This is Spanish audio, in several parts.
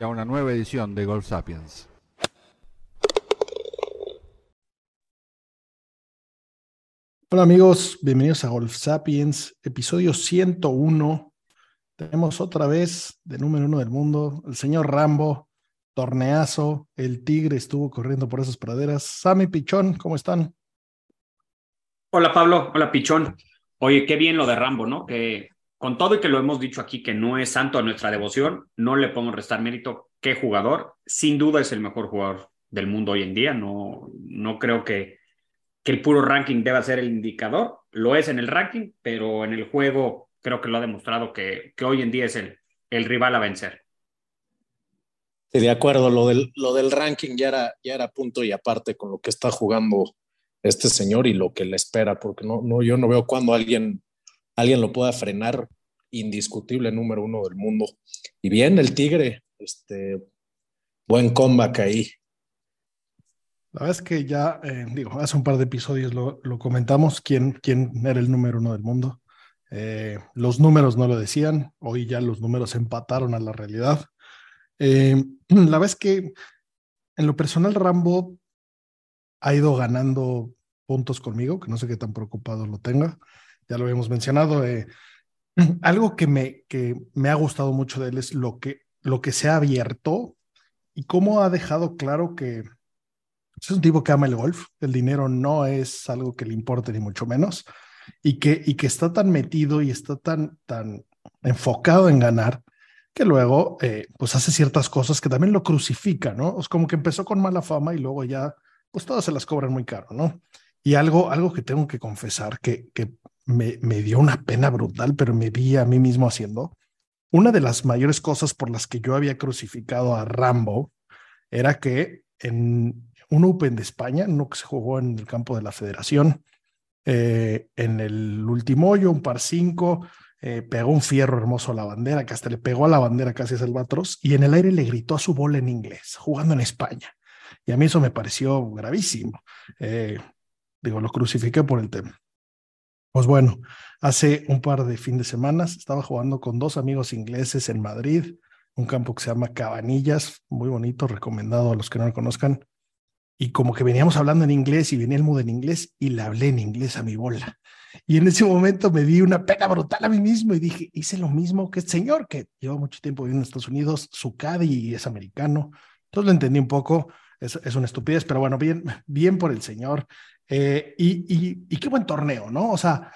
a una nueva edición de Golf Sapiens. Hola amigos, bienvenidos a Golf Sapiens, episodio 101. Tenemos otra vez de número uno del mundo, el señor Rambo, torneazo, el tigre estuvo corriendo por esas praderas. Sammy Pichón, ¿cómo están? Hola Pablo, hola Pichón. Oye, qué bien lo de Rambo, ¿no? Que con todo y que lo hemos dicho aquí que no es santo a nuestra devoción, no le podemos restar mérito. Qué jugador, sin duda es el mejor jugador del mundo hoy en día. No, no creo que que el puro ranking deba ser el indicador. Lo es en el ranking, pero en el juego creo que lo ha demostrado que, que hoy en día es el, el rival a vencer. Sí, de acuerdo, lo del, lo del ranking ya era, ya era punto y aparte con lo que está jugando este señor y lo que le espera, porque no, no, yo no veo cuando alguien, alguien lo pueda frenar, indiscutible número uno del mundo. Y bien, el Tigre, este, buen comeback ahí. La verdad es que ya, eh, digo, hace un par de episodios lo, comentamos, quién, quién era el número uno del mundo. Eh, los números no lo decían, hoy ya los números empataron a la realidad. Eh, la verdad es que en lo personal Rambo ha ido ganando puntos conmigo, que no sé qué tan preocupado lo tenga, ya lo habíamos mencionado. algo que me, que me ha gustado mucho de él es lo que, lo que se ha abierto y cómo ha dejado claro que es un tipo que ama el golf, el dinero no es algo que le importe ni mucho menos, y que, y que está tan metido y está tan, tan enfocado en ganar que luego eh, pues hace ciertas cosas que también lo crucifican, ¿no? Es como que empezó con mala fama y luego ya pues todas se las cobran muy caro, ¿no? Y algo, algo que tengo que confesar que, que me, me dio una pena brutal, pero me vi a mí mismo haciendo. Una de las mayores cosas por las que yo había crucificado a Rambo era que en, un Open de España, uno que se jugó en el campo de la Federación. Eh, en el último hoyo, un par cinco, eh, pegó un fierro hermoso a la bandera, que hasta le pegó a la bandera casi a Salvatros, y en el aire le gritó a su bola en inglés, jugando en España. Y a mí eso me pareció gravísimo. Eh, digo, lo crucifiqué por el tema. Pues bueno, hace un par de fin de semanas estaba jugando con dos amigos ingleses en Madrid, un campo que se llama Cabanillas, muy bonito, recomendado a los que no lo conozcan y como que veníamos hablando en inglés y venía el mood en inglés y le hablé en inglés a mi bola. Y en ese momento me di una pena brutal a mí mismo y dije, hice lo mismo que el señor que lleva mucho tiempo viviendo en Estados Unidos, su caddy es americano. Entonces lo entendí un poco, es, es una estupidez, pero bueno, bien, bien por el señor. Eh, y, qué buen torneo, ¿no? O sea,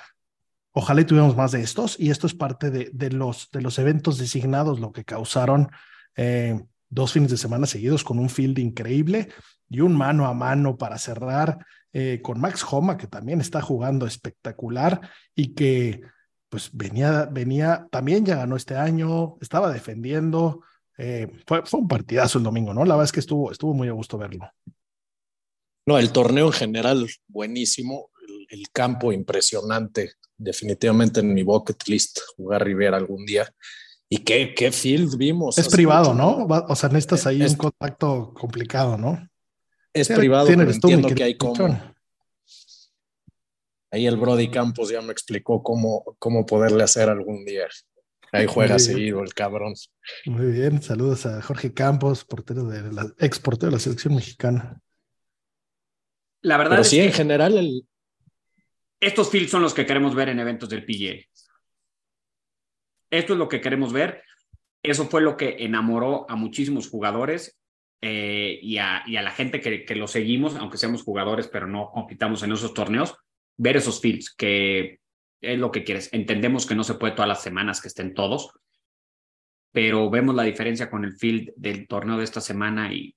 ojalá y tuviéramos más de estos y esto es parte de, los, de los eventos designados, lo que causaron. Eh, dos fines de semana seguidos con un field increíble y un mano a mano para cerrar eh, con Max Homa, que también está jugando espectacular y que pues venía, también ya ganó este año, estaba defendiendo. Fue, fue, un partidazo el domingo, ¿no? La verdad es que estuvo, estuvo muy a gusto verlo. No, el torneo en general buenísimo, el, el campo impresionante, definitivamente en mi bucket list jugar Rivera algún día. ¿Y qué, qué field vimos? Es privado, ¿no? O sea, necesitas ahí un contacto complicado, ¿no? Es privado, pero entiendo que hay como... Ahí el Brody Campos ya me explicó cómo, cómo poderle hacer algún día. Ahí juega seguido el cabrón. Muy bien, saludos a Jorge Campos, portero de la, ex portero de la selección mexicana. La verdad Pero sí, en general, el... estos fields son los que queremos ver en eventos del PGA. Esto es lo que queremos ver. Eso fue lo que enamoró a muchísimos jugadores eh, y, a, y, a, la gente que, que lo seguimos, aunque seamos jugadores, pero no compitamos en esos torneos, ver esos fields, que es lo que quieres. Entendemos que no se puede todas las semanas que estén todos, pero vemos la diferencia con el field del torneo de esta semana y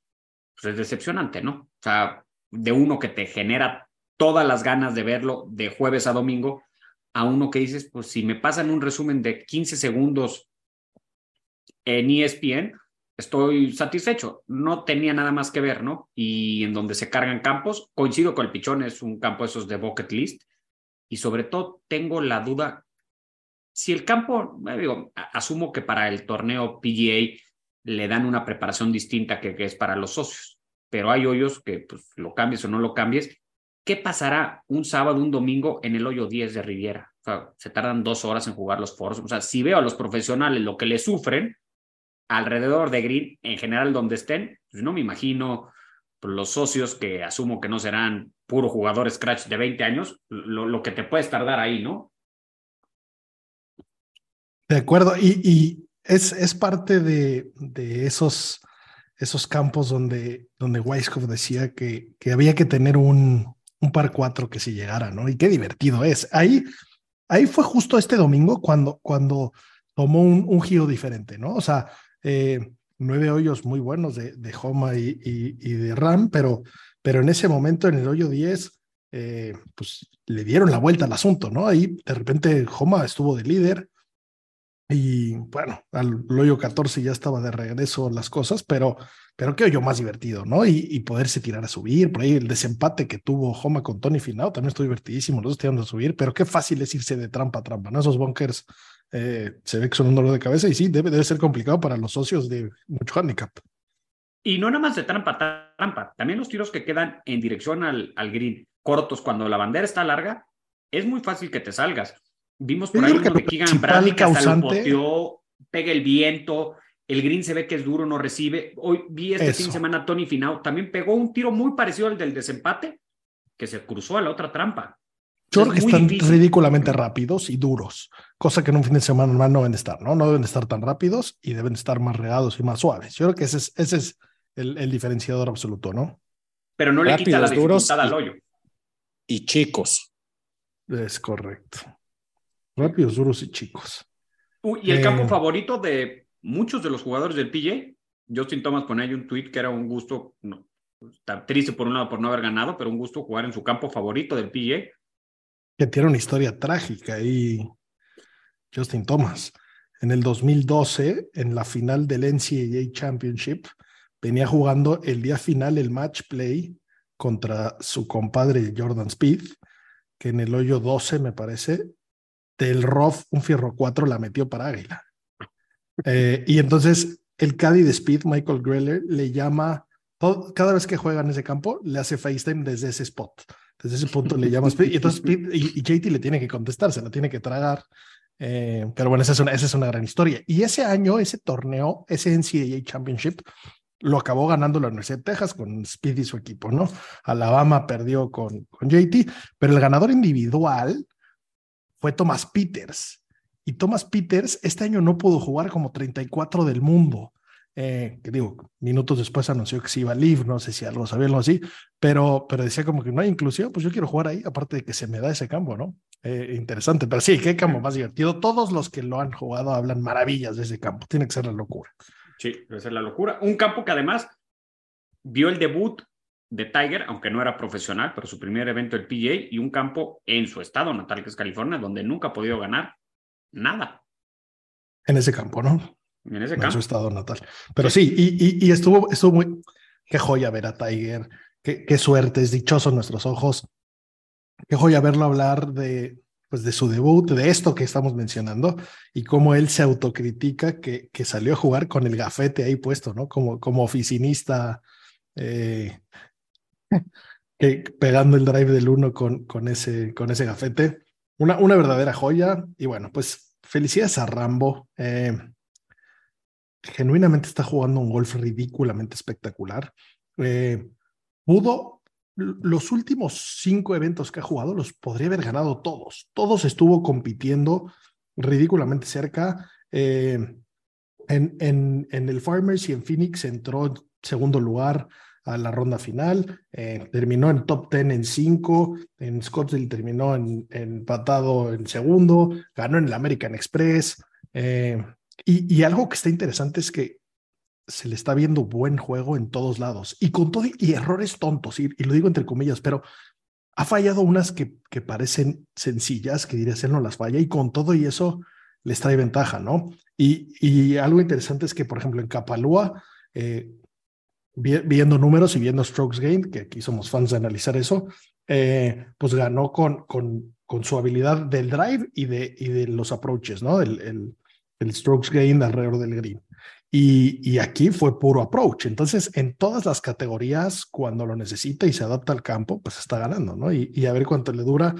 pues, es decepcionante, ¿no? O sea, de uno que te genera todas las ganas de verlo de jueves a domingo, a uno que dices, pues si me pasan un resumen de 15 segundos en ESPN, estoy satisfecho. No tenía nada más que ver, ¿no? Y en donde se cargan campos, coincido con el pichón, es un campo esos de bucket list. Y sobre todo tengo la duda, si el campo, digo, asumo que para el torneo PGA le dan una preparación distinta que es para los socios, pero hay hoyos que pues, lo cambies o no lo cambies. ¿Qué pasará un sábado, un domingo en el hoyo 10 de Riviera? O sea, se tardan dos horas en jugar los foros. O sea, si veo a los profesionales lo que le sufren alrededor de Green, en general donde estén, pues no me imagino los socios que asumo que no serán puro jugadores scratch de 20 años, lo, lo que te puedes tardar ahí, ¿no? De acuerdo, y, y es, es parte de, de esos, esos campos donde, donde Weisskopf decía que, que había que tener un, un par cuatro que si llegara, ¿no? Y qué divertido es. Ahí, ahí fue justo este domingo cuando, cuando tomó un, un giro diferente, ¿no? O sea, eh, nueve hoyos muy buenos de, de Homa y, y, y, de Ram, pero, pero en ese momento, en el hoyo 10, eh, pues le dieron la vuelta al asunto, ¿no? Ahí de repente Homa estuvo de líder, y bueno, al hoyo 14 ya estaba de regreso las cosas, pero, pero qué hoyo más divertido, ¿no? Y, poderse tirar a subir. Por ahí el desempate que tuvo Homa con Tony Finao también estuvo divertidísimo, los dos tirando a subir, pero qué fácil es irse de trampa a trampa, ¿no? Esos bunkers eh, se ve que son un dolor de cabeza y sí, debe, debe ser complicado para los socios de mucho handicap. Y no nada más de trampa a trampa, también los tiros que quedan en dirección al, al green, cortos, cuando la bandera está larga, es muy fácil que te salgas. Vimos por ahí uno de Keegan Bradley que hasta lo poteó, pega el viento, el green se ve que es duro, no recibe. Hoy vi este Eso. fin de semana Tony Finau, también pegó un tiro muy parecido al del desempate, que se cruzó a la otra trampa. Yo creo que están difícil. ridículamente rápidos y duros, cosa que en un fin de semana normal no deben estar, ¿no? No deben estar tan rápidos y deben estar más regados y más suaves. Yo creo que ese es, ese es el, el diferenciador absoluto, ¿no? Pero no le quita la dificultad y, al hoyo. Y chicos. Es correcto. Rápidos, duros y chicos. Uh, y el eh, campo favorito de muchos de los jugadores del PJ, Justin Thomas ponía ahí un tweet que era un gusto, no, está triste por un lado por no haber ganado, pero un gusto jugar en su campo favorito del PJ. Que tiene una historia trágica ahí, Justin Thomas. En el 2012, en la final del NCAA Championship, venía jugando el día final el match play contra su compadre Jordan Speed, que en el hoyo 12, me parece, del ROF, un Fierro 4 la metió para Águila. Eh, y entonces el Caddy de Speed, Michael Greller, le llama, cada vez que juega en ese campo, le hace FaceTime desde ese spot. Desde ese punto le llama Speed. Y entonces Speed JT le tiene que contestar, se la tiene que tragar. Eh, pero bueno, esa es, una, esa es una gran historia. Y ese año, ese torneo, ese NCAA Championship, lo acabó ganando la Universidad de Texas con Speed y su equipo, ¿no? Alabama perdió con, con JT, pero el ganador individual fue Thomas Peters. Y Thomas Peters este año no pudo jugar como 34 del mundo. Eh, que digo, minutos después anunció que se iba a Live, no sé si algo sabía algo así, pero, pero decía como que no hay inclusión, pues yo quiero jugar ahí, aparte de que se me da ese campo, ¿no? Eh, interesante, pero sí, qué campo más divertido. Todos los que lo han jugado hablan maravillas de ese campo, tiene que ser la locura. Sí, debe ser la locura. Un campo que además vio el debut de Tiger, aunque no era profesional, pero su primer evento del PGA y un campo en su estado natal, que es California, donde nunca ha podido ganar nada. En ese campo, ¿no? En ese campo. En su estado natal. Pero sí, sí y, y, y, estuvo, estuvo muy... Qué joya ver a Tiger, qué, qué suerte, es dichoso en nuestros ojos. Qué joya verlo hablar de, pues de su debut, de esto que estamos mencionando, y cómo él se autocritica que, que salió a jugar con el gafete ahí puesto, ¿no? Como, como oficinista eh, que, pegando el drive del 1 con, con, ese, con ese gafete. Una, una verdadera joya. Y bueno, pues felicidades a Rambo. Eh, genuinamente está jugando un golf ridículamente espectacular. Eh, pudo, los últimos cinco eventos que ha jugado los podría haber ganado todos. Todos estuvo compitiendo ridículamente cerca. Eh, En, en, en el Farmers y en Phoenix entró en segundo lugar a la ronda final, eh, terminó en top 10 en 5, en Scottsdale terminó en, empatado en segundo, ganó en el American Express. Eh, y, y, algo que está interesante es que se le está viendo buen juego en todos lados y con todo y errores tontos, y, y lo digo entre comillas, pero ha fallado unas que, que parecen sencillas, que diría él no las falla, y con todo y eso les trae ventaja, ¿no? Y, y algo interesante es que, por ejemplo, en Capalúa, eh, viendo números y viendo strokes gained, que aquí somos fans de analizar eso, eh, pues ganó con, con, con, su habilidad del drive y de, y de los approaches, ¿no? El, el, strokes gained alrededor del green. Y, y, aquí fue puro approach. Entonces, en todas las categorías, cuando lo necesita y se adapta al campo, pues está ganando, ¿no? Y, y a ver cuánto le dura.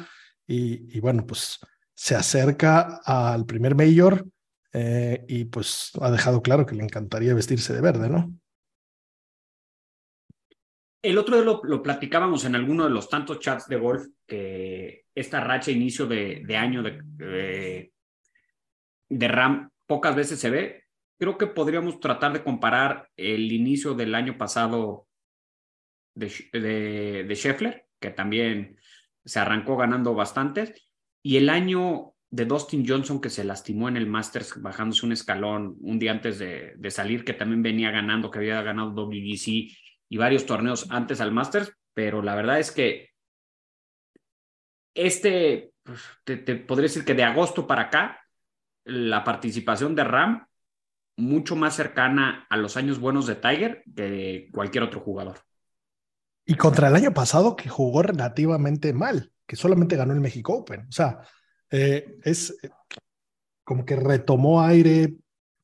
Y, y, bueno, pues se acerca al primer mayor eh, y pues ha dejado claro que le encantaría vestirse de verde, ¿no? El otro día lo, platicábamos en alguno de los tantos chats de golf que esta racha inicio de, año de, de, RAM pocas veces se ve. Creo que podríamos tratar de comparar el inicio del año pasado de, de, de Scheffler, que también se arrancó ganando bastantes, y el año de Dustin Johnson que se lastimó en el Masters bajándose un escalón un día antes de, de salir, que también venía ganando, que había ganado WGC y varios torneos antes al Masters, pero la verdad es que este, pues, te, te, podría decir que de agosto para acá, la participación de Ram mucho más cercana a los años buenos de Tiger que de cualquier otro jugador. Y contra el año pasado que jugó relativamente mal, que solamente ganó el México Open. O sea, eh, es como que retomó aire,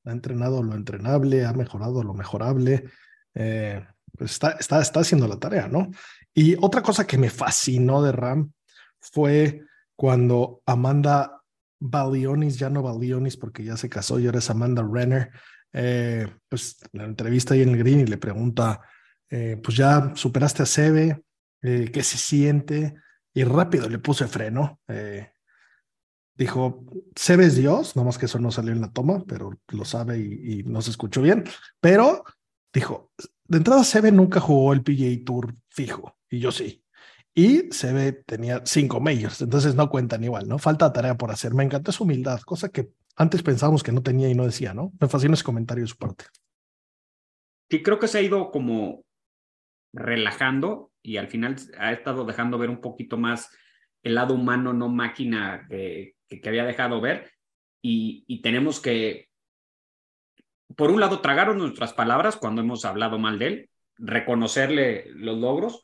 ha entrenado lo entrenable, ha mejorado lo mejorable. Eh, está, está, está haciendo la tarea, ¿no? Y otra cosa que me fascinó de Ram fue cuando Amanda Balionis, ya no Balionis porque ya se casó y ahora es Amanda Renner, eh, pues la entrevista ahí en el green y le pregunta, eh, pues ya superaste a Sebe, eh, ¿qué se siente? Y rápido le puse freno. Dijo, Sebe es Dios, nomás que eso no salió en la toma, pero lo sabe y, y no se escuchó bien, pero dijo, de entrada Sebe nunca jugó el PGA Tour fijo, y yo sí. Y Sebe tenía cinco majors, entonces no cuentan igual, ¿no? Falta tarea por hacer. Me encantó su humildad, cosa que antes pensábamos que no tenía y no decía, ¿no? Me fascinó ese comentario de su parte. Sí, creo que se ha ido como relajando y al final ha estado dejando ver un poquito más el lado humano, no máquina que, que, había dejado ver. Y tenemos que por un lado, tragaron nuestras palabras cuando hemos hablado mal de él, reconocerle los logros,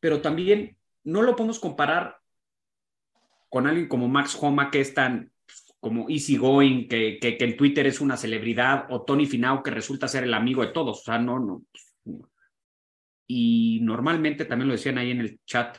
pero también no lo podemos comparar con alguien como Max Homa, que es tan como easygoing, que, que, que en Twitter es una celebridad, o Tony Finau, que resulta ser el amigo de todos. O sea, no, no. Y normalmente también lo decían ahí en el chat,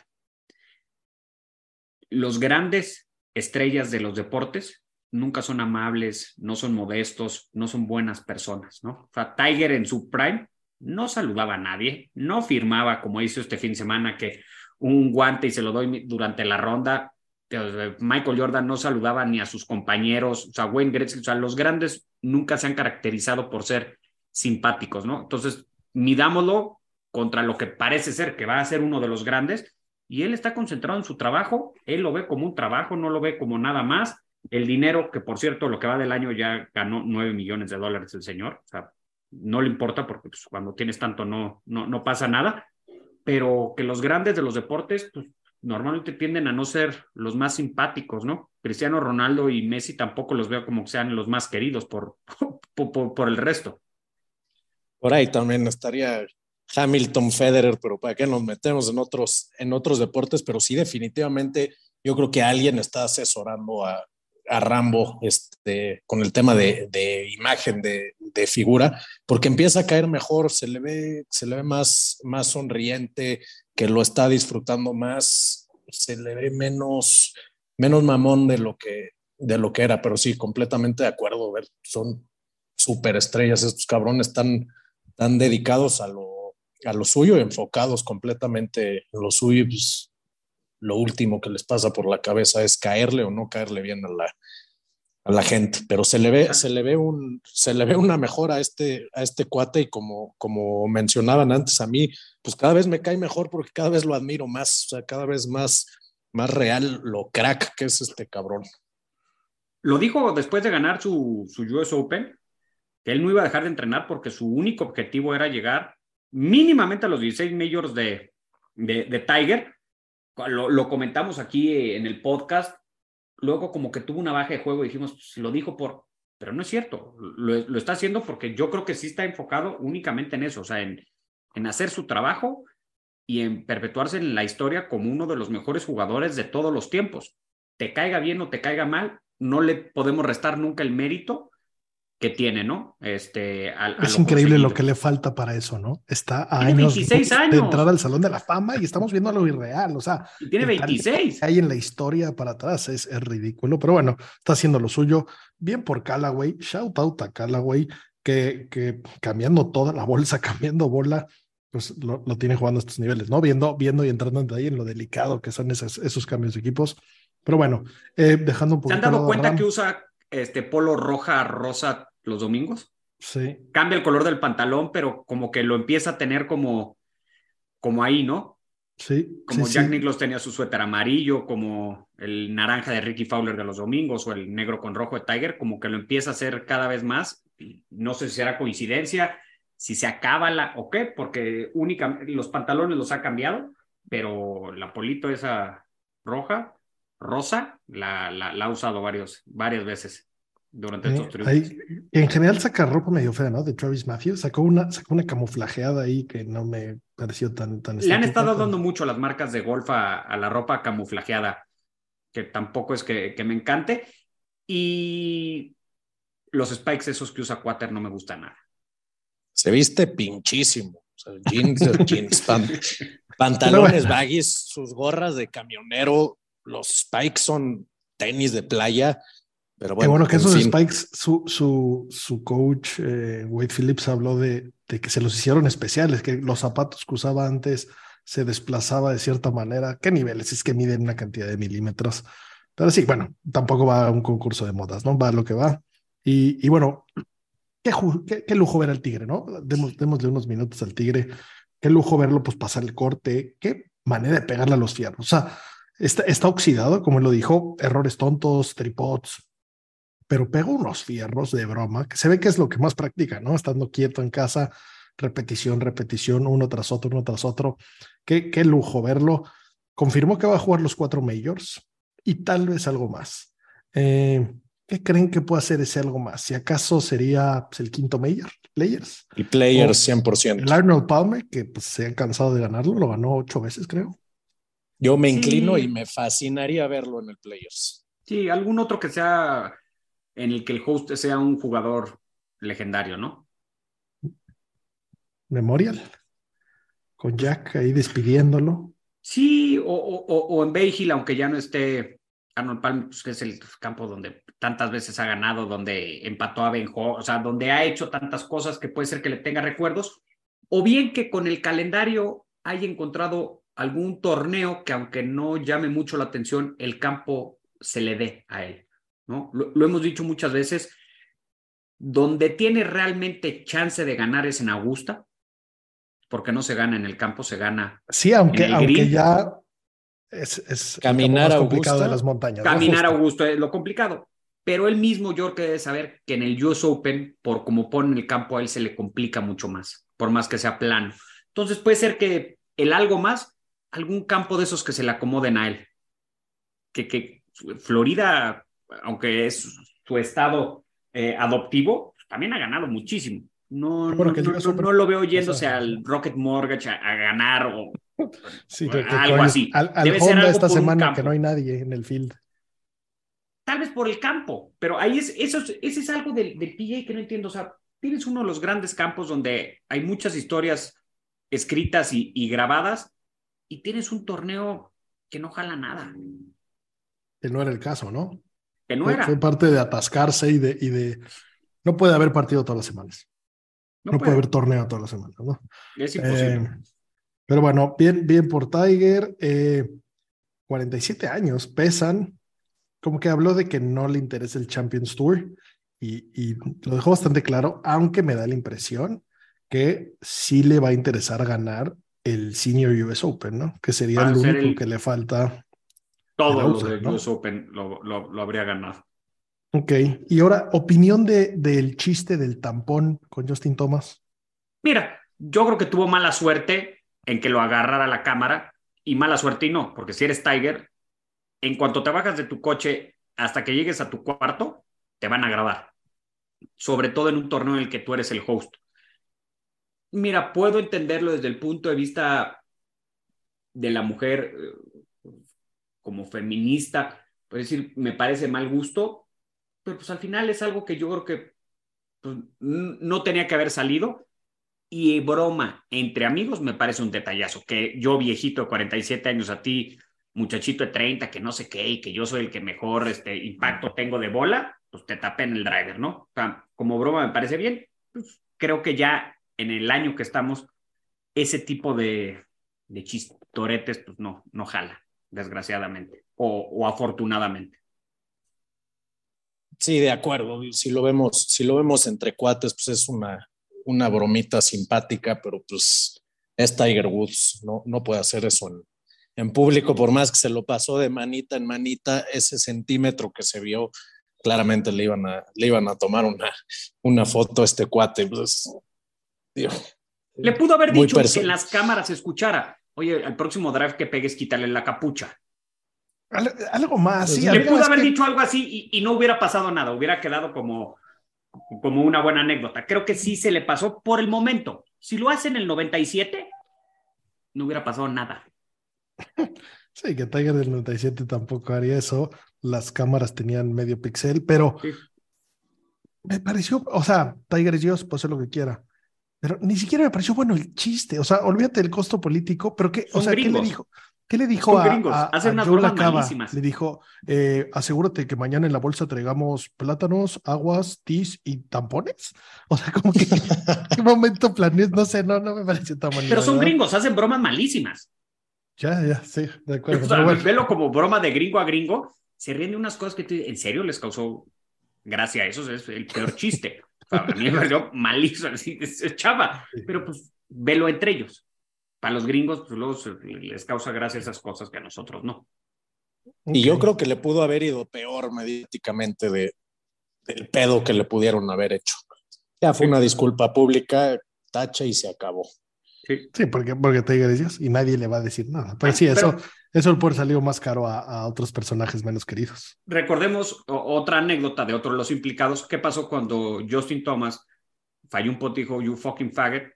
los grandes estrellas de los deportes nunca son amables, no son modestos, no son buenas personas, ¿no? O sea, Tiger en su prime no saludaba a nadie, no firmaba, como hizo este fin de semana, que un guante y se lo doy durante la ronda. Michael Jordan no saludaba ni a sus compañeros, o sea, Wayne Gretzky, o sea, los grandes nunca se han caracterizado por ser simpáticos, ¿no? Entonces, midámoslo contra lo que parece ser que va a ser uno de los grandes, y él está concentrado en su trabajo, él lo ve como un trabajo, no lo ve como nada más, el dinero, que por cierto, lo que va del año ya ganó 9 millones de dólares el señor, o sea, no le importa porque pues, cuando tienes tanto no, no, no pasa nada, pero que los grandes de los deportes, pues, normalmente tienden a no ser los más simpáticos, ¿no? Cristiano Ronaldo y Messi tampoco los veo como que sean los más queridos por, por, por, el resto. Por ahí también estaría Hamilton, Federer, pero para qué nos metemos en otros, en otros deportes, pero sí definitivamente yo creo que alguien está asesorando a, a Rambo este, con el tema de, de imagen, de, de, figura, porque empieza a caer mejor, se le ve, se le ve más, más sonriente, que lo está disfrutando más, se le ve menos, menos mamón de lo que, de lo que era, pero sí, completamente de acuerdo, ver, son súper estrellas, estos cabrones están tan dedicados a lo, a lo suyo, enfocados completamente en lo suyo, pues, lo último que les pasa por la cabeza es caerle o no caerle bien a la, a la gente, pero se le ve, se le ve un, se le ve una mejora a este, a este cuate y como, como mencionaban antes a mí, pues cada vez me cae mejor porque cada vez lo admiro más, o sea, cada vez más, más real lo crack que es este cabrón. Lo dijo después de ganar su, su US Open, que él no iba a dejar de entrenar porque su único objetivo era llegar mínimamente a los 16 majors de, de, de Tiger. Lo, comentamos aquí en el podcast. Luego como que tuvo una baja de juego dijimos, pues, lo dijo por... Pero no es cierto, lo, lo, está haciendo porque yo creo que sí está enfocado únicamente en eso, o sea, en, en hacer su trabajo y en perpetuarse en la historia como uno de los mejores jugadores de todos los tiempos. Te caiga bien o te caiga mal, no le podemos restar nunca el mérito que tiene, ¿no? Este, a, a es lo increíble conseguido. lo que le falta para eso, ¿no? Está a tiene años, 26 años de entrar al Salón de la Fama y estamos viendo lo irreal, o sea, y tiene 26. Hay en la historia para atrás, es, es, ridículo, pero bueno, está haciendo lo suyo. Bien por Callaway, shout out a Callaway, que, que cambiando toda la bolsa, cambiando bola, pues lo, lo, tiene jugando a estos niveles, ¿no? Viendo, viendo y entrando ahí en lo delicado que son esos, esos cambios de equipos. Pero bueno, eh, dejando un poco. ¿Se han dado cuenta que usa este polo roja, rosa los domingos? Sí. Cambia el color del pantalón, pero como que lo empieza a tener como, como ahí, ¿no? Sí. Como sí, Jack sí. Nicklaus tenía su suéter amarillo, como el naranja de Ricky Fowler de los domingos o el negro con rojo de Tiger, como que lo empieza a hacer cada vez más. No sé si será coincidencia, si se acaba la o qué, porque únicamente los pantalones los ha cambiado, pero la polito esa roja rosa la, la, la, ha usado varios, varias veces durante estos triunfos. Ahí, en general saca ropa medio fea, ¿no? De Travis Matthews. Sacó una, sacó una camuflajeada ahí que no me pareció tan... tan Le han estado dando mucho las marcas de golf a, a, la ropa camuflajeada, que tampoco es que, que, me encante. Y los spikes esos que usa Quater no me gustan nada. Se viste pinchísimo. O sea, jeans, jeans pan, pantalones baggies, sus gorras de camionero, los spikes son tenis de playa. Pero bueno, que esos fin. spikes, su, su, su coach eh, Wade Phillips habló de, de, que se los hicieron especiales, que los zapatos que usaba antes se desplazaba de cierta manera. ¿Qué niveles? Es que miden una cantidad de milímetros. Pero sí, bueno, tampoco va a un concurso de modas, ¿no? Va a lo que va. Y, y bueno, qué, qué, qué, lujo ver al tigre, ¿no? Demos, démosle unos minutos al tigre. Qué lujo verlo, pues pasar el corte. Qué manera de pegarle a los fierros. O sea, Está, está, oxidado, como él lo dijo, errores tontos, tripods, pero pega unos fierros de broma, que se ve que es lo que más practica, ¿no? Estando quieto en casa, repetición, repetición, uno tras otro, uno tras otro. Qué, qué lujo verlo. Confirmó que va a jugar los cuatro majors y tal vez algo más. Eh, ¿Qué creen que puede hacer ese algo más? Si acaso sería pues, el quinto major, Players. Y Players o 100%. El Arnold Palmer, que pues, se ha cansado de ganarlo, lo ganó ocho veces, creo. Yo me inclino sí. y me fascinaría verlo en el Players. Sí, algún otro que sea en el que el host sea un jugador legendario, ¿no? Memorial. Con Jack ahí despidiéndolo. Sí, o, o, o en Bay Hill, aunque ya no esté Arnold Palmer, pues, que es el campo donde tantas veces ha ganado, donde empató a Ben o sea, donde ha hecho tantas cosas que puede ser que le tenga recuerdos, o bien que con el calendario haya encontrado algún torneo que aunque no llame mucho la atención, el campo se le dé a él, ¿no? Lo, lo, hemos dicho muchas veces, donde tiene realmente chance de ganar es en Augusta, porque no se gana en el campo, se gana. Sí, aunque, aunque ya es, es caminar a Augusta de las montañas. Caminar a Augusto es lo complicado, pero él mismo York debe saber que en el US Open, por como pone el campo, a él se le complica mucho más, por más que sea plano. Entonces puede ser que el algo más algún campo de esos que se le acomoden a él. Que, que Florida, aunque es su estado eh, adoptivo, también ha ganado muchísimo. No, no, no, no, no, lo veo yéndose al Rocket Mortgage a, a ganar o, sí, o algo así. Al, al Debe Honda esta semana que no hay nadie en el field. Tal vez por el campo, pero ahí es, eso, ese es algo del, del PGA que no entiendo. O sea, tienes uno de los grandes campos donde hay muchas historias escritas y, y grabadas y tienes un torneo que no jala nada. Que no era el caso, ¿no? Que no fue, era. Fue parte de atascarse y de, y de... No puede haber partido todas las semanas. No, no puede. puede. haber torneo todas las semanas, ¿no? Es imposible. Eh, pero bueno, bien, bien por Tiger. Eh, 47 años, pesan. como que habló de que no le interesa el Champions Tour y, y, lo dejó bastante claro, aunque me da la impresión que sí le va a interesar ganar el Senior US Open, ¿no? Que sería el único que le falta. Todo lo del US Open lo, lo, lo, habría ganado. Ok, y ahora, opinión de, del chiste del tampón con Justin Thomas. Mira, yo creo que tuvo mala suerte en que lo agarrara la cámara y mala suerte y no, porque si eres Tiger, en cuanto te bajas de tu coche hasta que llegues a tu cuarto, te van a grabar. Sobre todo en un torneo en el que tú eres el host. Mira, puedo entenderlo desde el punto de vista de la mujer como feminista, es decir, me parece mal gusto, pero pues al final es algo que yo creo que pues, no tenía que haber salido. Y broma entre amigos me parece un detallazo, que yo viejito de 47 años a ti, muchachito de 30, que no sé qué, y que yo soy el que mejor este, impacto tengo de bola, pues te tapen el driver, ¿no? O sea, como broma me parece bien, pues creo que ya en el año que estamos, ese tipo de, de chistoretes, pues no, no jala, desgraciadamente, o, o afortunadamente. Sí, de acuerdo. Si lo vemos, si lo vemos entre cuates, pues es una, una bromita simpática, pero pues es Tiger Woods, no, no puede hacer eso en, en público, por más que se lo pasó de manita en manita, ese centímetro que se vio, claramente le iban a, le iban a tomar una, una foto a este cuate. Pues, le pudo haber dicho que en las cámaras se escuchara, oye, al próximo drive que pegues, quítale la capucha. Algo más, sí. Le pudo haber dicho algo así y, y, no hubiera pasado nada, hubiera quedado como, como una buena anécdota. Creo que sí se le pasó por el momento. Si lo hace en el 97, no hubiera pasado nada. Sí, que Tiger del 97 tampoco haría eso. Las cámaras tenían medio pixel, pero me pareció, o sea, Tiger es Dios, puede hacer lo que quiera. Pero ni siquiera me pareció bueno el chiste. O sea, olvídate del costo político, pero ¿qué, o sea, ¿qué le dijo? ¿Qué le dijo a, a, Hacen unas bromas malísimas. Le dijo, eh, asegúrate que mañana en la bolsa traigamos plátanos, aguas, tis y tampones. O sea, como que qué momento planeé, no sé, no, no me pareció tan mal. Pero son gringos, hacen bromas malísimas. Ya, ya, sí, de acuerdo. O sea, bueno. Velo como broma de gringo a gringo, se ríen de unas cosas que tú, en serio les causó gracia a eso, es el peor chiste. O sea, a mí me pareció malísimo, así, es chava, pero pues velo entre ellos. Para los gringos, pues luego les causa gracia esas cosas que a nosotros no. Y yo creo que le pudo haber ido peor mediáticamente de, del pedo que le pudieron haber hecho. Ya fue una disculpa pública, tacha y se acabó. Sí, sí porque, porque Tiger es Dios y nadie le va a decir nada. Pero sí, eso, Eso puede salir más caro a, a, otros personajes menos queridos. Recordemos otra anécdota de otro de los implicados. ¿Qué pasó cuando Justin Thomas falló un pot y dijo, you fucking faggot?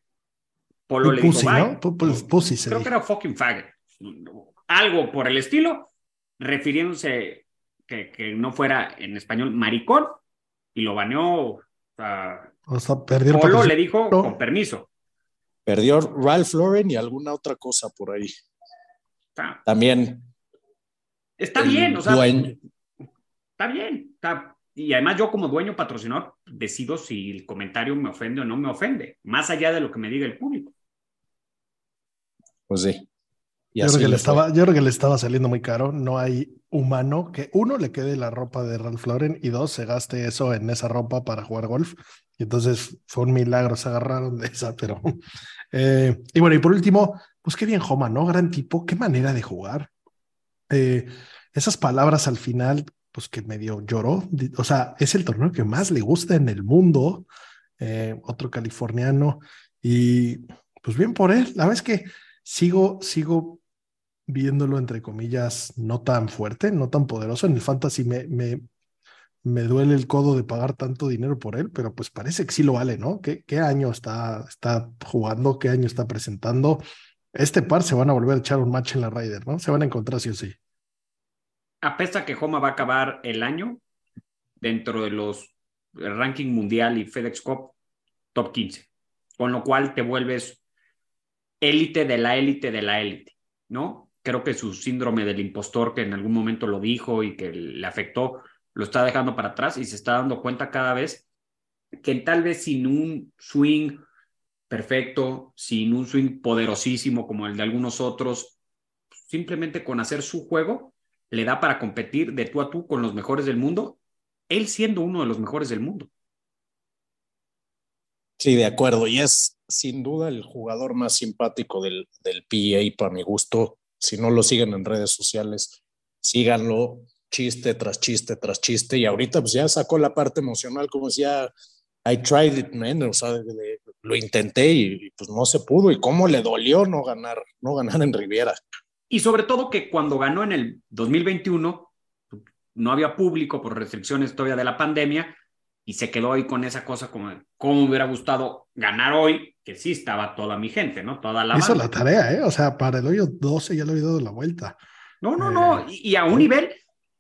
Polo le pussy, dijo, ¿no? P -p pussy se Creo dijo. que era fucking faggot. Algo por el estilo, refiriéndose que, que no fuera en español maricón y lo baneó. O sea, o sea perdió Polo le dijo con permiso. Perdió Ralph Lauren y alguna otra cosa por ahí. Está, También. Está bien, o sea. Dueño. Está bien. Está, y además yo como dueño patrocinador decido si el comentario me ofende o no me ofende, más allá de lo que me diga el público. Pues sí. Y yo, creo que le estaba, yo creo que le estaba saliendo muy caro. No hay humano que, uno, le quede la ropa de Ralph Lauren y dos, se gaste eso en esa ropa para jugar golf. Y entonces fue un milagro, se agarraron de esa, pero. Eh, y bueno, y por último, pues qué bien, Homa, ¿no? Gran tipo, qué manera de jugar. Eh, esas palabras al final, pues que medio lloró. O sea, es el torneo que más le gusta en el mundo. Eh, otro californiano. Y pues bien por él. La verdad es que sigo, sigo viéndolo entre comillas no tan fuerte, no tan poderoso. En el fantasy me, me, me, duele el codo de pagar tanto dinero por él, pero pues parece que sí lo vale, ¿no? ¿Qué, qué año está, está jugando? ¿Qué año está presentando? Este par se van a volver a echar un match en la Ryder, ¿no? Se van a encontrar sí o sí. Apesta que Homa va a acabar el año dentro de los ranking mundial y FedEx Cup top 15, con lo cual te vuelves élite de la élite de la élite, ¿no? Creo que su síndrome del impostor, que en algún momento lo dijo y que le afectó, lo está dejando para atrás y se está dando cuenta cada vez que tal vez sin un swing perfecto, sin un swing poderosísimo como el de algunos otros, simplemente con hacer su juego, le da para competir de tú a tú con los mejores del mundo, él siendo uno de los mejores del mundo. Sí, de acuerdo. Y es sin duda el jugador más simpático del, del PA para mi gusto. Si no lo siguen en redes sociales, síganlo chiste tras chiste tras chiste. Y ahorita pues ya sacó la parte emocional, como decía, I tried it, man. O sea, lo intenté y, pues no se pudo. Y cómo le dolió no ganar, no ganar en Riviera. Y sobre todo que cuando ganó en el 2021, no había público por restricciones todavía de la pandemia y se quedó ahí con esa cosa como, ¿cómo me hubiera gustado ganar hoy? Que sí estaba toda mi gente, ¿no? Toda la Hizo la tarea, ¿eh? O sea, para el hoyo 12 ya le había dado la vuelta. No, no, no. Eh, y, a un nivel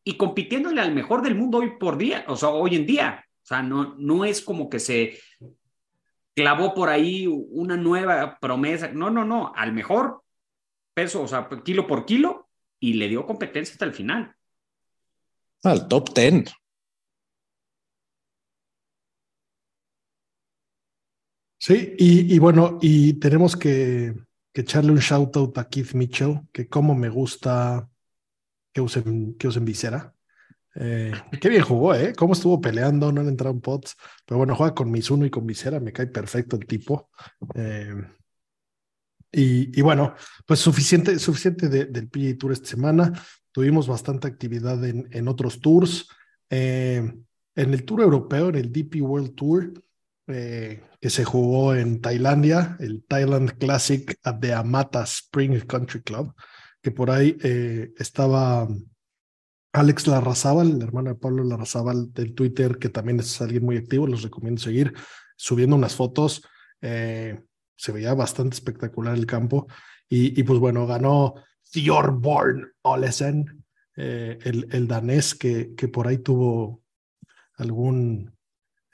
y compitiéndole al mejor del mundo hoy por día, o sea, hoy en día. O sea, no, no es como que se clavó por ahí una nueva promesa. No, no, no. Al mejor peso, o sea, kilo por kilo, y le dio competencia hasta el final. Al top ten. Sí, y, bueno, y tenemos que, echarle un shout out a Keith Mitchell, que como me gusta que usen, que usen visera. Eh, qué bien jugó, ¿eh? Cómo estuvo peleando, no han entrado en pots. Pero bueno, juega con Mizuno y con visera, me cae perfecto el tipo. Eh, y, bueno, pues suficiente, suficiente del PGA Tour esta semana. Tuvimos bastante actividad en, en otros tours. Eh, en el Tour Europeo, en el DP World Tour, eh, que se jugó en Tailandia, el Thailand Classic the Amata Spring Country Club, que por ahí eh, estaba Alex Larrazábal, el hermano de Pablo Larrazábal del Twitter, que también es alguien muy activo, los recomiendo seguir, subiendo unas fotos. Eh, se veía bastante espectacular el campo. Y, y pues bueno, ganó Thorborn Olesen, el, el, danés que, que por ahí tuvo algún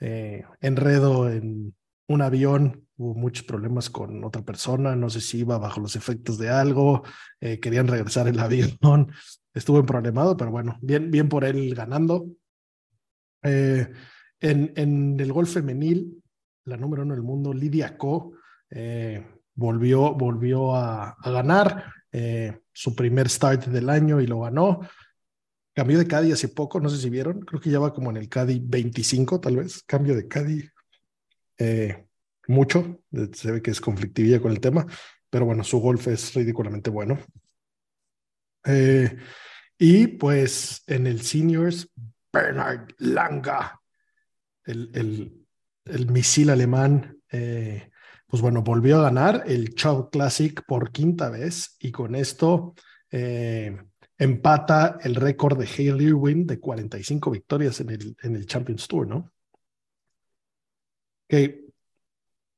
eh, enredo en un avión, hubo muchos problemas con otra persona, no sé si iba bajo los efectos de algo, eh, querían regresar el avión, estuvo en problemado, pero bueno, bien, bien por él ganando. Eh, en, el golf femenil, la número uno del mundo, Lidia Ko, volvió, volvió a, ganar su primer start del año y lo ganó. Cambió de Caddy hace poco, no sé si vieron, creo que ya va como en el Caddy 25 tal vez, cambio de Caddy eh, mucho, se ve que es conflictivilla con el tema, pero bueno, su golf es ridículamente bueno. Eh, y pues en el seniors, Bernard Langa, el, el, el misil alemán, eh, pues bueno, volvió a ganar el Chow Classic por quinta vez y con esto empata el récord de Hale Irwin de 45 victorias en el, en el Champions Tour, ¿no? Que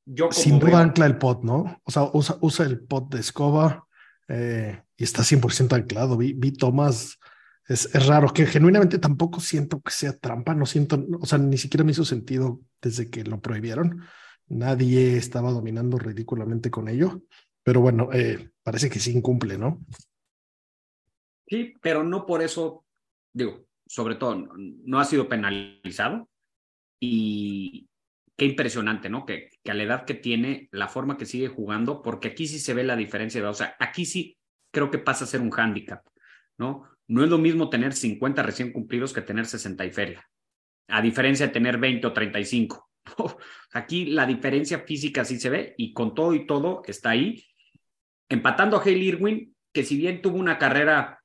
Yo sin duda ancla el pot, ¿no? O sea, usa, usa el pot de escoba eh, está 100% anclado. Vi, vi tomas, es, es, raro, que genuinamente tampoco siento que sea trampa, no siento, o sea, ni siquiera me hizo sentido desde que lo prohibieron. Nadie estaba dominando ridículamente con ello, pero bueno, eh, parece que sí incumple, ¿no? Sí, pero no por eso, digo, sobre todo, no ha sido penalizado y qué impresionante, ¿no? Que, que, a la edad que tiene, la forma que sigue jugando, porque aquí sí se ve la diferencia, o sea, aquí sí creo que pasa a ser un hándicap, ¿no? No es lo mismo tener 50 recién cumplidos que tener 60 y feria, a diferencia de tener 20 o 35. aquí la diferencia física sí se ve y con todo y todo está ahí, empatando a Hale Irwin, que si bien tuvo una carrera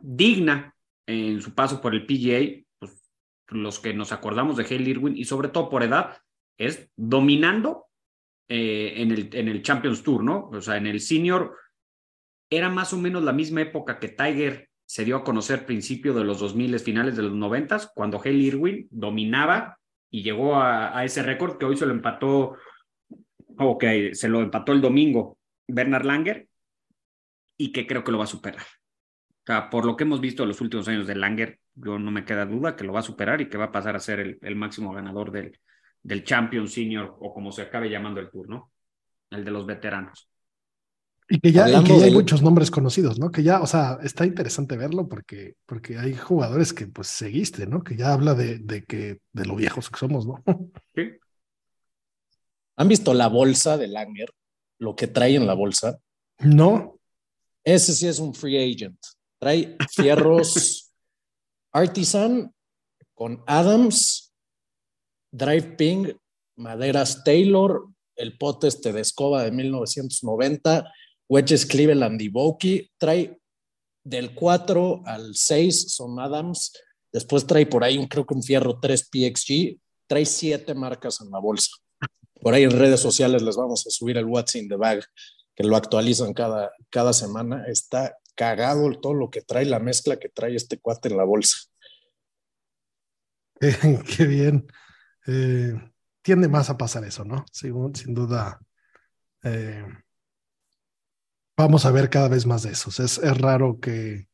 digna en su paso por el PGA, pues, los que nos acordamos de Hale Irwin y sobre todo por edad, es dominando eh, en, el, en el Champions Tour, ¿no? O sea, en el senior era más o menos la misma época que Tiger se dio a conocer principio de los 2000, finales de los 90, cuando Hale Irwin dominaba y llegó a, ese récord que hoy se lo empató, o que se lo empató el domingo Bernard Langer y que creo que lo va a superar por lo que hemos visto en los últimos años de Langer, yo no me queda duda que lo va a superar y que va a pasar a ser el, máximo ganador del, del Champion Senior o como se acabe llamando el tour, ¿no? El de los veteranos. Y que ya, hay muchos nombres conocidos, ¿no? Que ya, o sea, está interesante verlo porque, porque hay jugadores que pues seguiste, ¿no? Que ya habla de, de que, de lo viejos que somos, ¿no? Sí. ¿Han visto la bolsa de Langer? Lo que trae en la bolsa. No. Ese sí es un free agent Trae fierros Artisan con Adams, Drive Ping, maderas Taylor, el pote este de escoba de 1990, wedges Cleveland y Boki. Trae del 4 al 6 son Adams. Después trae por ahí un, creo que un fierro 3 PXG. Trae siete marcas en la bolsa. Por ahí en redes sociales les vamos a subir el What's in the Bag, que lo actualizan cada, cada semana. Está cagado todo lo que trae, la mezcla que trae este cuate en la bolsa. Qué, bien. Eh, tiende más a pasar eso, ¿no? Sin, sin duda. Eh, vamos a ver cada vez más de esos. Es, raro que,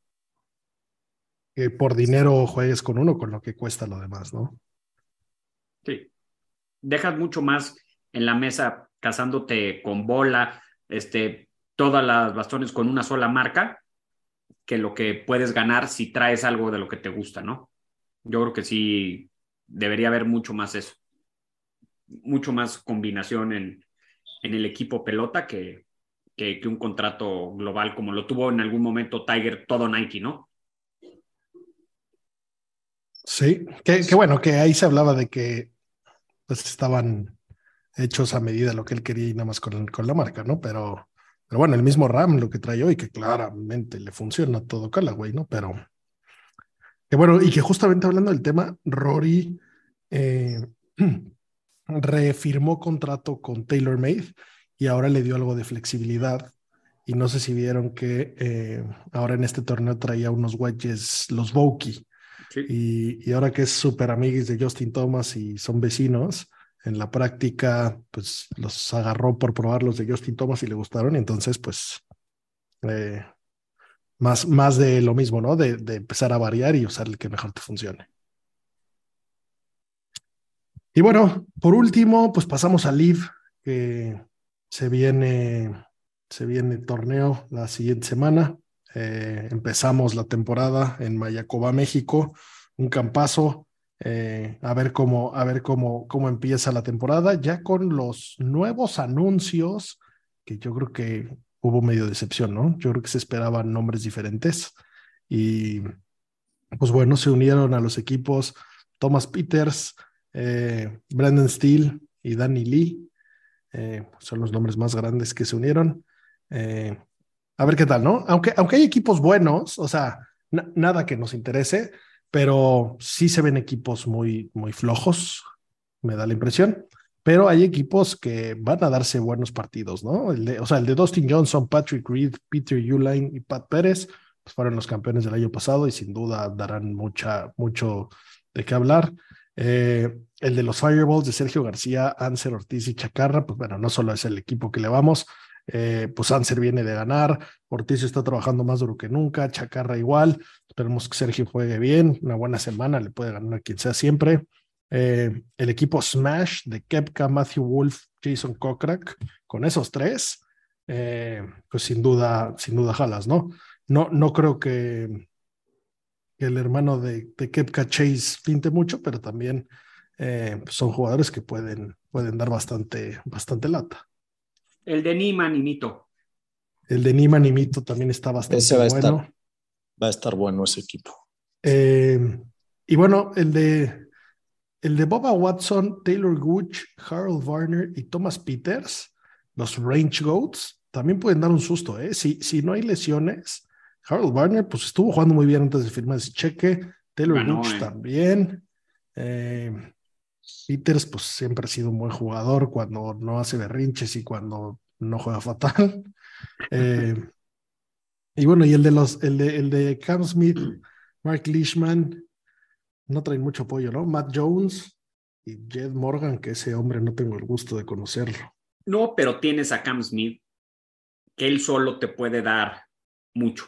que por dinero juegues con uno con lo que cuesta lo demás, ¿no? Sí. Dejas mucho más en la mesa casándote con bola, este, todas las bastones con una sola marca, que lo que puedes ganar si traes algo de lo que te gusta, ¿no? Yo creo que sí debería haber mucho más eso, mucho más combinación en, en el equipo pelota que, que, un contrato global como lo tuvo en algún momento Tiger, todo Nike, ¿no? Sí, que, bueno, que ahí se hablaba de que pues, estaban hechos a medida lo que él quería y nada más con, la marca, ¿no? Pero, pero bueno, el mismo RAM lo que trae hoy, que claramente le funciona todo Callaway, ¿no? Pero que bueno, y que justamente hablando del tema, Rory eh, refirmó contrato con TaylorMade y ahora le dio algo de flexibilidad. Y no sé si vieron que eh, ahora en este torneo traía unos wedges, los Vokey. Y, y, ahora que es súper amiguis de Justin Thomas y son vecinos, en la práctica, pues los agarró por probar los de Justin Thomas y le gustaron. Entonces, pues, eh, más, más de lo mismo, ¿no? De, de empezar a variar y usar el que mejor te funcione. Y bueno, por último, pues pasamos a Live, que se viene, se viene torneo la siguiente semana. Eh, empezamos la temporada en Mayacoba, México, un campazo. Eh, a ver cómo, a ver cómo, cómo empieza la temporada, ya con los nuevos anuncios, que yo creo que hubo medio decepción, ¿no? Yo creo que se esperaban nombres diferentes. Y pues bueno, se unieron a los equipos Thomas Peters, eh, Brandon Steele y Danny Lee. Eh, son los nombres más grandes que se unieron. Eh, a ver qué tal, ¿no? Aunque, aunque hay equipos buenos, o sea, nada que nos interese, pero sí se ven equipos muy, muy flojos, me da la impresión. Pero hay equipos que van a darse buenos partidos, ¿no? El de, o sea, el de Dustin Johnson, Patrick Reed, Peter Uline y Pat Pérez pues fueron los campeones del año pasado y sin duda darán mucha, mucho de qué hablar. Eh, el de los Fireballs de Sergio García, Anser Ortiz y Chacarra, pues bueno, no solo es el equipo que le vamos, eh, pues Anser viene de ganar, Ortiz está trabajando más duro que nunca, Chacarra igual, esperemos que Sergio juegue bien, una buena semana, le puede ganar a quien sea siempre. Eh, el equipo Smash de Kepka, Matthew Wolf, Jason Kokrak, con esos tres, pues sin duda, sin duda jalas, ¿no? No, no creo que el hermano de, de Kepka Chase pinte mucho, pero también eh, son jugadores que pueden, pueden dar bastante, bastante lata. El de Niman y Mito. El de Niman y Mito también está bastante va bueno. A estar, va a estar bueno ese equipo. Eh, y bueno, el de el de Boba Watson, Taylor Gooch, Harold Warner y Thomas Peters, los Range Goats, también pueden dar un susto, ¿eh? Si, si no hay lesiones, Harold Warner, pues estuvo jugando muy bien antes de firmar ese cheque. Taylor Gooch eh. también. Eh, Peters, pues siempre ha sido un buen jugador cuando no hace berrinches y cuando no juega fatal. Eh, y bueno, y el de los, el de, el de Cam Smith, Mark Leishman, no traen mucho apoyo, ¿no? Matt Jones y Jed Morgan, que ese hombre no tengo el gusto de conocerlo. No, pero tienes a Cam Smith, que él solo te puede dar mucho.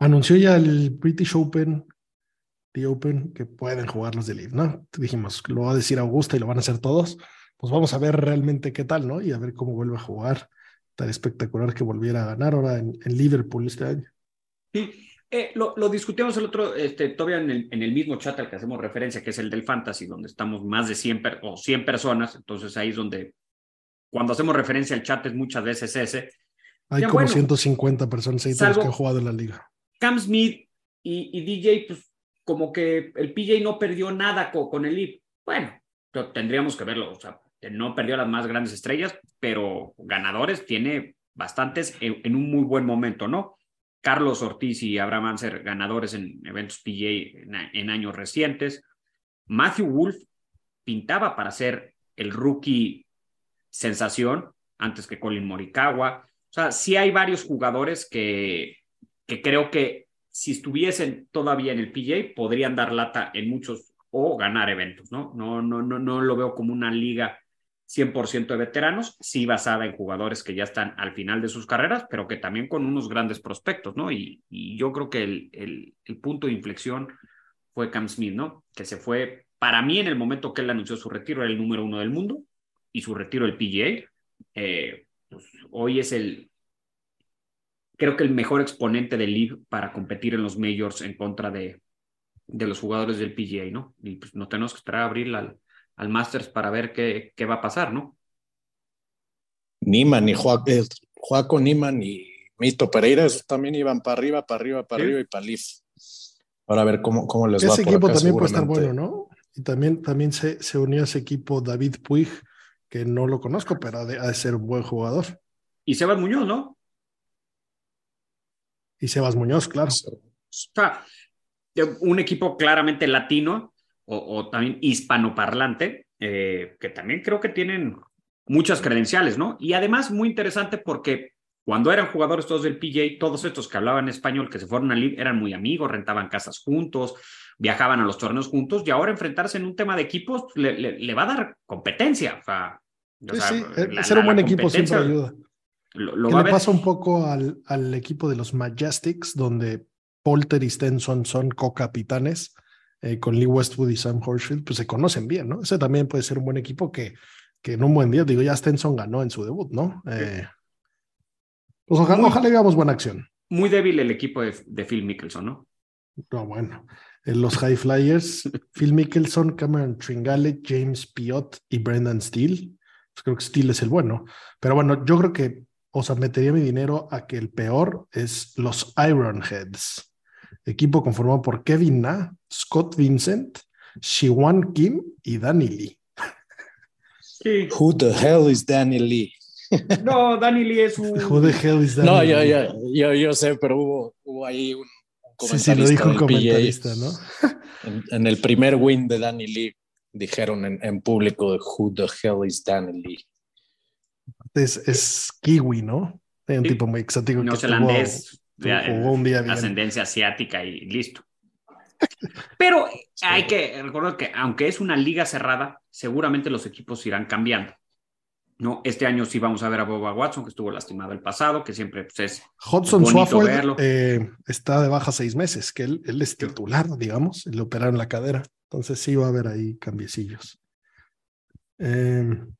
Anunció ya el British Open, The Open, que pueden jugar los de ¿no? Dijimos, lo va a decir Augusta y lo van a hacer todos. Pues vamos a ver realmente qué tal, ¿no? Y a ver cómo vuelve a jugar. Tan espectacular que volviera a ganar ahora en, Liverpool este año. Sí, eh, lo, discutimos el otro, este, todavía en el, en el, mismo chat al que hacemos referencia, que es el del Fantasy, donde estamos más de 100 o 100 personas. Entonces ahí es donde, cuando hacemos referencia al chat, es muchas veces ese. Hay como 150 personas ahí que han jugado en la liga. Cam Smith y, DJ, pues como que el PJ no perdió nada con, el IP. Bueno, tendríamos que verlo. O sea, no perdió las más grandes estrellas, pero ganadores tiene bastantes en, un muy buen momento, ¿no? Carlos Ortiz y Abraham Anser, ganadores en eventos PJ en, años recientes. Matthew Wolf pintaba para ser el rookie sensación antes que Colin Morikawa. O sea, sí hay varios jugadores que, que creo que si estuviesen todavía en el PJ podrían dar lata en muchos o ganar eventos, ¿no? No, no, no, no lo veo como una liga 100% de veteranos, sí basada en jugadores que ya están al final de sus carreras, pero que también con unos grandes prospectos, ¿no? Y, yo creo que el, el, punto de inflexión fue Cam Smith, ¿no? Que se fue, para mí en el momento que él anunció su retiro, era el número uno del mundo y su retiro del PGA. Eh, pues, hoy es el, creo que el mejor exponente del League para competir en los majors en contra de, de los jugadores del PGA, ¿no? Y pues no tenemos que esperar a abrir al al Masters para ver qué, qué va a pasar, ¿no? Niman y Joaco, eh, Joaco Niman y Mito Pereira, esos también iban para arriba, para arriba, para arriba y para Leaf. Ahora a ver cómo, cómo les va. Ese equipo también puede estar bueno, ¿no? Y también, también se, se unió a ese equipo David Puig, que no lo conozco, pero ha de, ser un buen jugador. Y Sebas Muñoz, ¿no? Y Sebas Muñoz, claro. O sea, un equipo claramente latino o, también hispanoparlante, eh, que también creo que tienen muchas credenciales, ¿no? Y además muy interesante porque cuando eran jugadores todos del PJ, todos estos que hablaban español, que se fueron a LIV, eran muy amigos, rentaban casas juntos, viajaban a los torneos juntos, y ahora enfrentarse en un tema de equipos le, va a dar competencia. O sea, sí, sí. ser un buen equipo siempre ayuda. Lo, le pasa un poco al, al, equipo de los Majestics, donde Polter y Stenson son co-capitanes eh, con Lee Westwood y Sam Horsfield, pues se conocen bien, ¿no? Ese también puede ser un buen equipo que, que en un buen día, digo, ya Stenson ganó en su debut, ¿no? Eh, pues ojalá, ojalá veamos buena acción. Muy débil el equipo de, de Phil Mickelson, ¿no? No, bueno. En los High Flyers, Phil Mickelson, Cameron Tringale, James Piot y Brendan Steele. Pues creo que Steele es el bueno. Pero bueno, yo creo que, o sea, metería mi dinero a que el peor es los Ironheads equipo conformado por Kevin Na, Scott Vincent, Shiwan Kim y Danny Lee. Who the hell is Danny Lee? No, Danny Lee es un. Who the hell is Danny no, Lee? No, yo, yo, yo, sé, pero hubo, hubo ahí un, comentarista. Sí, sí, lo dijo un comentarista, ¿no? En, el primer win de Danny Lee dijeron en, en, público Who the hell is Danny Lee? Es, es kiwi, ¿no? Es un tipo muy exótico. Neozelandés de, ascendencia asiática y listo. Pero hay que recordar que aunque es una liga cerrada, seguramente los equipos irán cambiando. ¿no? Este año sí vamos a ver a Boba Watson, que estuvo lastimado el pasado, que siempre pues, es Hudson Swafford eh, está de baja seis meses, que él, él es titular, digamos, le operaron la cadera. Entonces sí va a haber ahí cambiecillos. Em,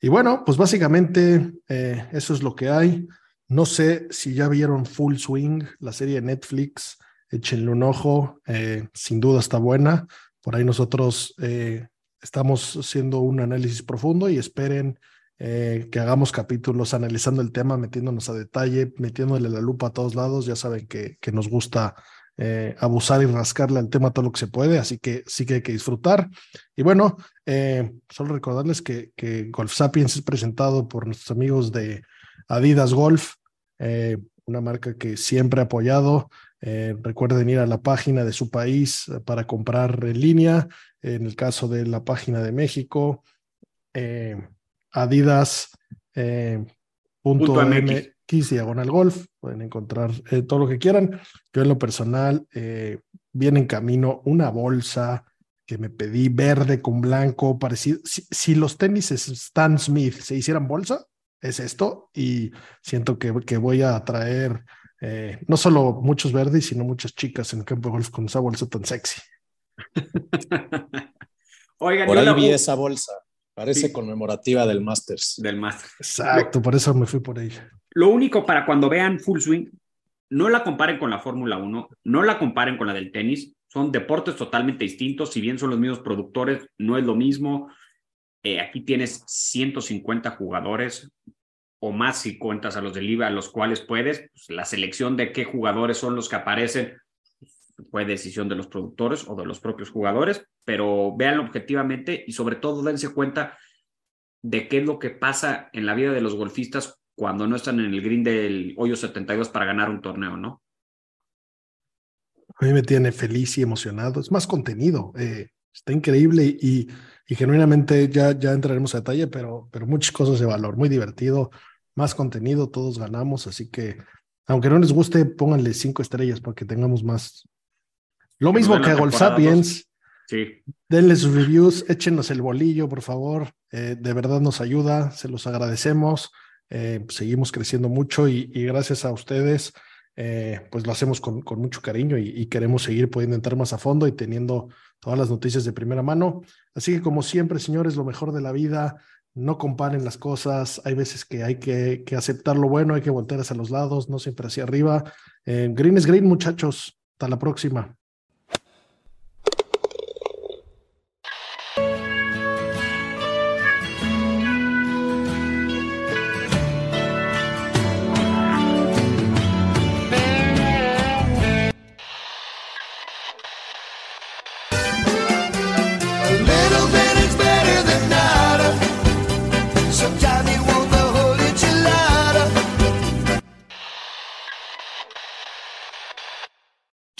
y bueno, pues básicamente eh, eso es lo que hay. No sé si ya vieron Full Swing, la serie de Netflix. Échenle un ojo, eh, sin duda está buena. Por ahí nosotros eh, estamos haciendo un análisis profundo y esperen que hagamos capítulos analizando el tema, metiéndonos a detalle, metiéndole la lupa a todos lados. Ya saben que nos gusta abusar y rascarle al tema todo lo que se puede, así que sí que hay que disfrutar. Y bueno, solo recordarles que, que Golf Sapiens es presentado por nuestros amigos de Adidas Golf, eh, una marca que siempre ha apoyado. Eh, recuerden ir a la página de su país eh, para comprar en línea. En el caso de la página de México, Adidas. MX diagonal golf, pueden encontrar todo lo que quieran. Yo en lo personal viene en camino una bolsa que me pedí verde con blanco, parecido. Si, si los tenis Stan Smith se hicieran bolsa, es esto y siento que, que voy a atraer eh, no solo muchos verdes, sino muchas chicas en el campo de golf con esa bolsa tan sexy. Oigan, por ahí vi esa bolsa. Parece conmemorativa del Masters. Del Masters. Exacto, por eso me fui por ella. Lo único para cuando vean Full Swing, no la comparen con la Fórmula 1, no la comparen con la del tenis. Son deportes totalmente distintos. Si bien son los mismos productores, no es lo mismo. Eh, aquí tienes 150 jugadores o más si cuentas a los del IVA, a los cuales puedes. Pues, la selección de qué jugadores son los que aparecen fue decisión de los productores o de los propios jugadores, pero véanlo objetivamente y sobre todo dense cuenta de qué es lo que pasa en la vida de los golfistas cuando no están en el green del hoyo 72 para ganar un torneo, ¿no? A mí me tiene feliz y emocionado. Es más contenido. Eh, está increíble y, y, genuinamente ya, ya entraremos a detalle, pero, pero muchas cosas de valor. Muy divertido, más contenido, todos ganamos. Así que, aunque no les guste, pónganle cinco estrellas para que tengamos más. Lo mismo que a Golf Sapiens. Sí. Denle sus reviews, échenos el bolillo, por favor. Eh, de verdad nos ayuda, se los agradecemos. Eh, seguimos creciendo mucho y, gracias a ustedes eh, pues lo hacemos con, mucho cariño y, queremos seguir pudiendo entrar más a fondo y teniendo todas las noticias de primera mano. Así que como siempre, señores, lo mejor de la vida, no comparen las cosas, hay veces que hay que, aceptar lo bueno, hay que voltear hacia los lados, no siempre hacia arriba. Eh, green is green, muchachos. Hasta la próxima.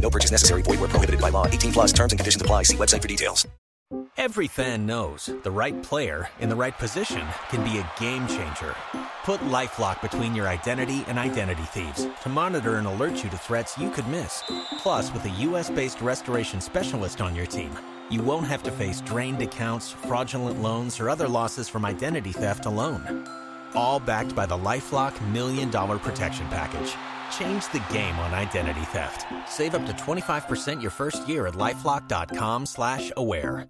No purchase necessary. Void where prohibited by law. 18 plus terms and conditions apply. See website for details. Every fan knows the right player in the right position can be a game changer. Put LifeLock between your identity and identity thieves to monitor and alert you to threats you could miss. Plus, with a U.S.-based restoration specialist on your team, you won't have to face drained accounts, fraudulent loans, or other losses from identity theft alone. All backed by the LifeLock Million Dollar Protection Package. Change the game on identity theft. Save up to 25% your first year at LifeLock.com slash aware.